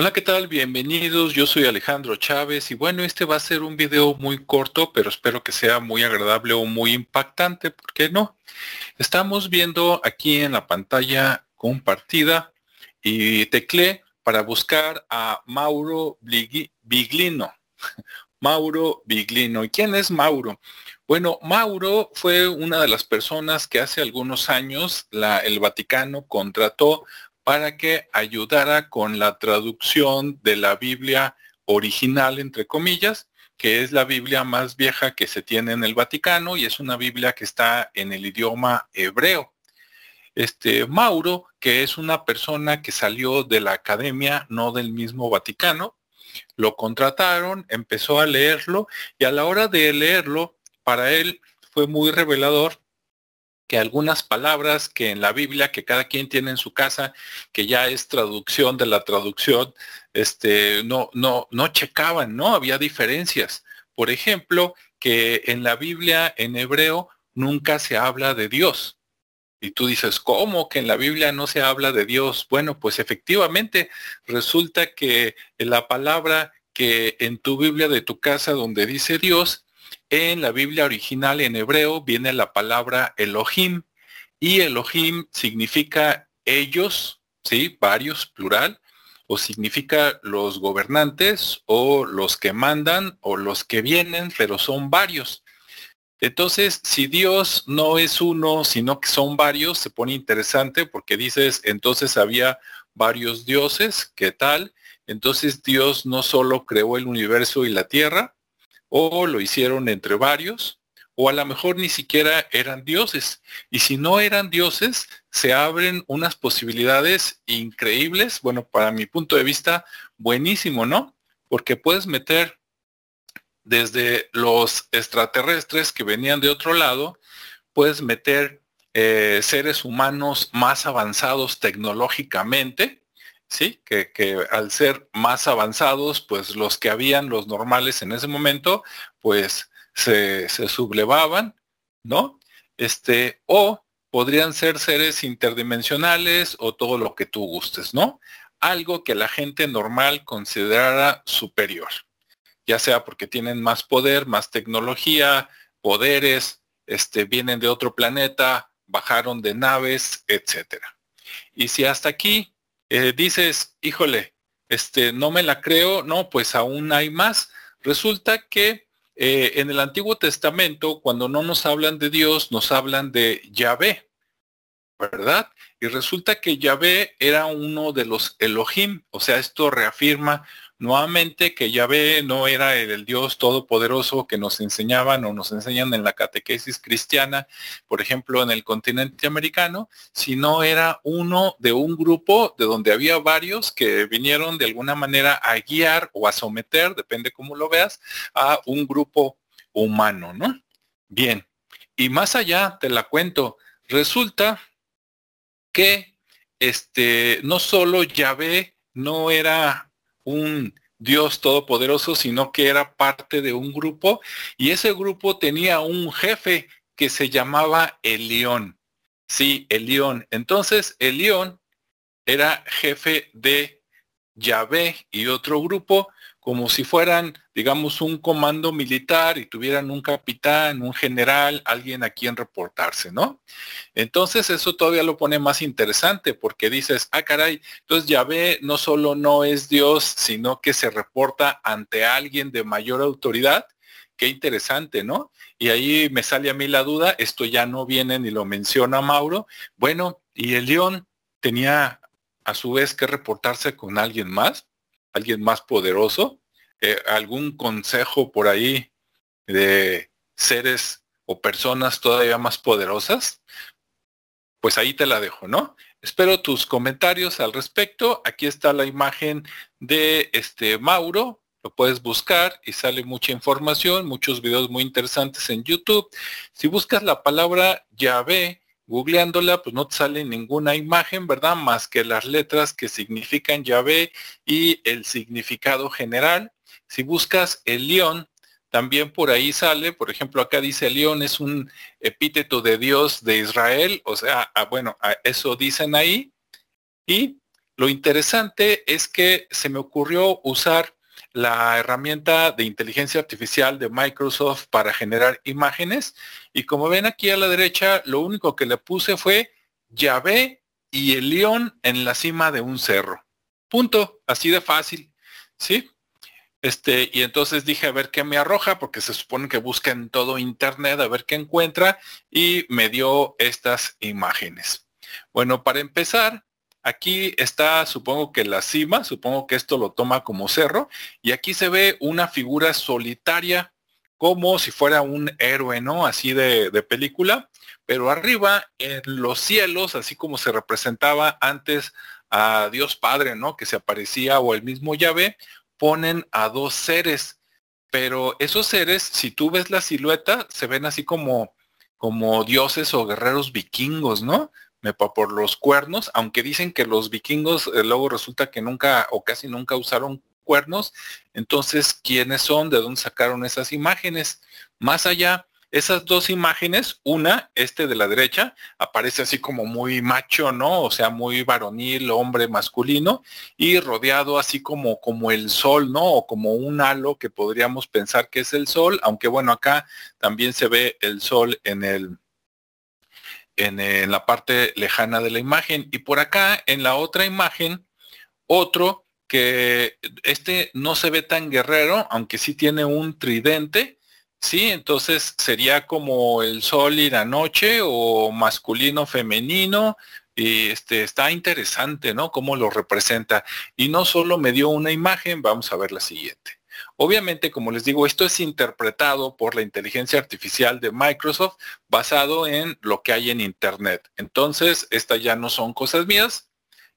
Hola, ¿qué tal? Bienvenidos, yo soy Alejandro Chávez y bueno, este va a ser un video muy corto, pero espero que sea muy agradable o muy impactante, ¿por qué no? Estamos viendo aquí en la pantalla compartida y teclé para buscar a Mauro Biglino. Mauro Biglino. ¿Y quién es Mauro? Bueno, Mauro fue una de las personas que hace algunos años el Vaticano contrató para que ayudara con la traducción de la Biblia original, entre comillas, que es la Biblia más vieja que se tiene en el Vaticano y es una Biblia que está en el idioma hebreo. Este Mauro, que es una persona que salió de la academia, no del mismo Vaticano, lo contrataron, empezó a leerlo y a la hora de leerlo, para él fue muy revelador que algunas palabras que en la Biblia, que cada quien tiene en su casa, que ya es traducción de la traducción, este, no, no, no checaban, ¿no? Había diferencias. Por ejemplo, que en la Biblia, en hebreo, nunca se habla de Dios. Y tú dices, ¿cómo que en la Biblia no se habla de Dios? Bueno, pues efectivamente resulta que la palabra que en tu Biblia de tu casa donde dice Dios en la Biblia original en hebreo viene la palabra Elohim y Elohim significa ellos, ¿sí? Varios, plural, o significa los gobernantes o los que mandan o los que vienen, pero son varios. Entonces, si Dios no es uno, sino que son varios, se pone interesante porque dices, entonces había varios dioses, ¿qué tal? Entonces Dios no solo creó el universo y la tierra, o lo hicieron entre varios, o a lo mejor ni siquiera eran dioses. Y si no eran dioses, se abren unas posibilidades increíbles, bueno, para mi punto de vista, buenísimo, ¿no? Porque puedes meter desde los extraterrestres que venían de otro lado, puedes meter eh, seres humanos más avanzados tecnológicamente, ¿sí? Que, que, al ser más avanzados, pues los que habían, los normales en ese momento, pues se, se sublevaban, ¿no? Este, o podrían ser seres interdimensionales o todo lo que tú gustes, ¿no? Algo que la gente normal considerara superior, ya sea porque tienen más poder, más tecnología, poderes, este, vienen de otro planeta, bajaron de naves, etcétera. Y si hasta aquí eh, dices, híjole, este, no me la creo, no, pues aún hay más. Resulta que eh, en el Antiguo Testamento, cuando no nos hablan de Dios, nos hablan de Yahvé, ¿verdad? Y resulta que Yahvé era uno de los Elohim, o sea, esto reafirma nuevamente que Yahvé no era el, Dios todopoderoso que nos enseñaban o nos enseñan en la catequesis cristiana, por ejemplo, en el continente americano, sino era uno de un grupo de donde había varios que vinieron de alguna manera a guiar o a someter, depende cómo lo veas, a un grupo humano, ¿no? Bien, y más allá te la cuento, resulta que este no solo Yahvé no era un Dios todopoderoso, sino que era parte de un grupo y ese grupo tenía un jefe que se llamaba Elión. Sí, Elión. Entonces, Elión era jefe de Yahvé y otro grupo como si fueran, digamos, un comando militar y tuvieran un capitán, un general, alguien a quien reportarse, ¿no? Entonces eso todavía lo pone más interesante porque dices, ah, caray, entonces Yahvé no solo no es Dios, sino que se reporta ante alguien de mayor autoridad. Qué interesante, ¿no? Y ahí me sale a mí la duda, esto ya no viene ni lo menciona Mauro. Bueno, y el león tenía a su vez que reportarse con alguien más alguien más poderoso, eh, algún consejo por ahí de seres o personas todavía más poderosas, pues ahí te la dejo, ¿no? Espero tus comentarios al respecto. Aquí está la imagen de este Mauro. Lo puedes buscar y sale mucha información, muchos videos muy interesantes en YouTube. Si buscas la palabra llave, googleándola, pues no te sale ninguna imagen, ¿verdad? Más que las letras que significan llave y el significado general. Si buscas el león, también por ahí sale, por ejemplo, acá dice león es un epíteto de Dios de Israel, o sea, ah, bueno, eso dicen ahí. Y Lo interesante es que se me ocurrió usar la herramienta de inteligencia artificial de Microsoft para generar imágenes y como ven aquí a la derecha lo único que le puse fue Yahvé y el león en la cima de un cerro. Punto, así de fácil, ¿sí? Este, y entonces dije a ver qué me arroja, porque se supone que busca en todo internet a ver qué encuentra, y me dio estas imágenes. Bueno, para empezar, aquí está, supongo que la cima, supongo que esto lo toma como cerro, y aquí se ve una figura solitaria, como si fuera un héroe, ¿no? Así de, de película, pero arriba en los cielos, así como se representaba antes a Dios Padre, ¿no? Que se aparecía o el mismo llave, ponen a dos seres, pero esos seres, si tú ves la silueta, se ven así como, como dioses o guerreros vikingos, ¿no? Me, por los cuernos, aunque dicen que los vikingos eh, luego resulta que nunca o casi nunca usaron cuernos, entonces, ¿quiénes son? ¿De dónde sacaron esas imágenes? Más allá, esas dos imágenes, una, este de la derecha, aparece así como muy macho, ¿no? O sea, muy varonil, hombre masculino, y rodeado así como, como el sol, ¿no? O como un halo que podríamos pensar que es el sol, aunque bueno, acá también se ve el sol en el, en, en la parte lejana de la imagen. Y por acá, en la otra imagen, otro que este no se ve tan guerrero, aunque sí tiene un tridente, Sí, entonces sería como el sol y la noche o masculino femenino y este está interesante, ¿no? Cómo lo representa. Y no solo me dio una imagen, vamos a ver la siguiente. Obviamente, como les digo, esto es interpretado por la inteligencia artificial de Microsoft basado en lo que hay en Internet. Entonces, estas ya no son cosas mías,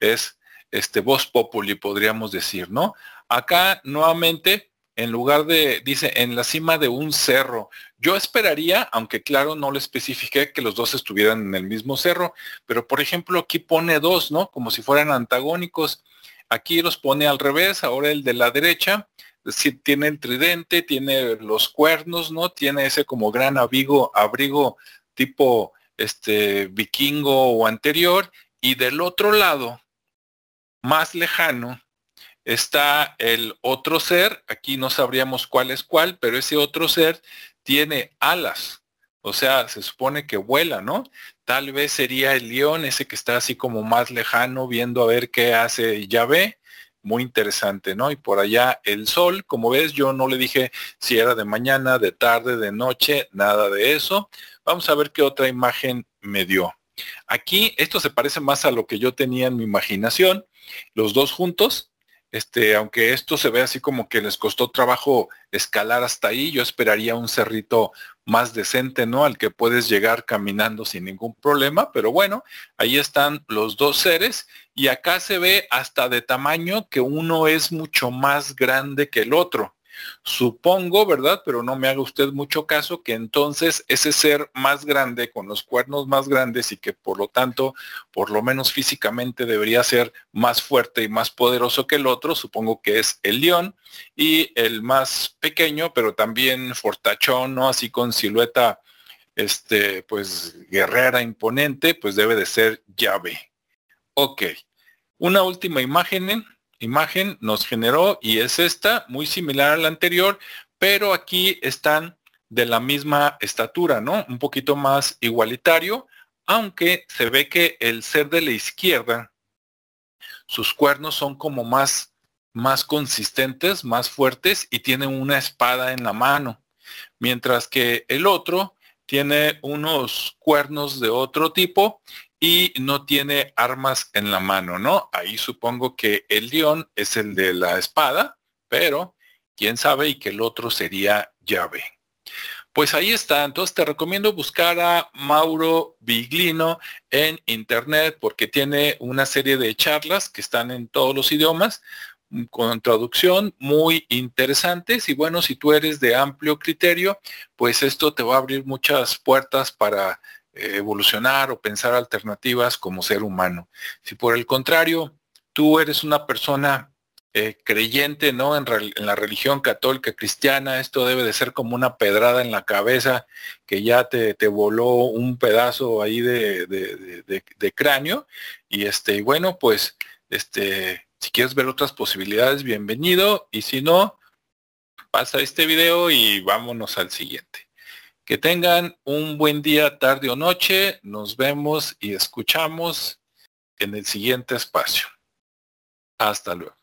es este voz populi, podríamos decir, ¿no? Acá nuevamente en lugar de, dice, en la cima de un cerro. Yo esperaría, aunque claro, no le especifiqué que los dos estuvieran en el mismo cerro, pero por ejemplo aquí pone dos, ¿no? Como si fueran antagónicos. Aquí los pone al revés, ahora el de la derecha, tiene el tridente, tiene los cuernos, ¿no? Tiene ese como gran abrigo, abrigo tipo este vikingo o anterior, y del otro lado, más lejano, está el otro ser, aquí no sabríamos cuál es cuál, pero ese otro ser tiene alas, o sea, se supone que vuela, ¿no? Tal vez sería el león, ese que está así como más lejano, viendo a ver qué hace Yahvé, muy interesante, ¿no? Y por allá el sol, como ves, yo no le dije si era de mañana, de tarde, de noche, nada de eso. Vamos a ver qué otra imagen me dio. Aquí esto se parece más a lo que yo tenía en mi imaginación. Los dos juntos, este, aunque esto se ve así como que les costó trabajo escalar hasta ahí, yo esperaría un cerrito más decente, ¿no? Al que puedes llegar caminando sin ningún problema, pero bueno, ahí están los dos seres y acá se ve hasta de tamaño que uno es mucho más grande que el otro. Supongo, ¿verdad? Pero no me haga usted mucho caso que entonces ese ser más grande, con los cuernos más grandes y que por lo tanto, por lo menos físicamente debería ser más fuerte y más poderoso que el otro, supongo que es el león, y el más pequeño, pero también fortachón, ¿no? Así con silueta, este, pues guerrera imponente, pues debe de ser llave. Ok. Una última imagen imagen nos generó y es esta, muy similar a la anterior, pero aquí están de la misma estatura, ¿no? Un poquito más igualitario, aunque se ve que el ser de la izquierda, sus cuernos son como más, más consistentes, más fuertes y tiene una espada en la mano, mientras que el otro tiene unos cuernos de otro tipo y no tiene armas en la mano, ¿no? Ahí supongo que el león es el de la espada, pero quién sabe y que el otro sería llave. Pues ahí está, entonces te recomiendo buscar a Mauro Biglino en internet porque tiene una serie de charlas que están en todos los idiomas con traducción muy interesantes y bueno, si tú eres de amplio criterio, pues esto te va a abrir muchas puertas para evolucionar o pensar alternativas como ser humano. Si por el contrario, tú eres una persona eh, creyente, ¿no? En, la religión católica cristiana, esto debe de ser como una pedrada en la cabeza que ya te, te voló un pedazo ahí de, de, cráneo. Y este, bueno, pues Este, si quieres ver otras posibilidades, bienvenido. Y si no, pasa este video y vámonos al siguiente. Que tengan un buen día, tarde o noche. Nos vemos y escuchamos en el siguiente espacio. Hasta luego.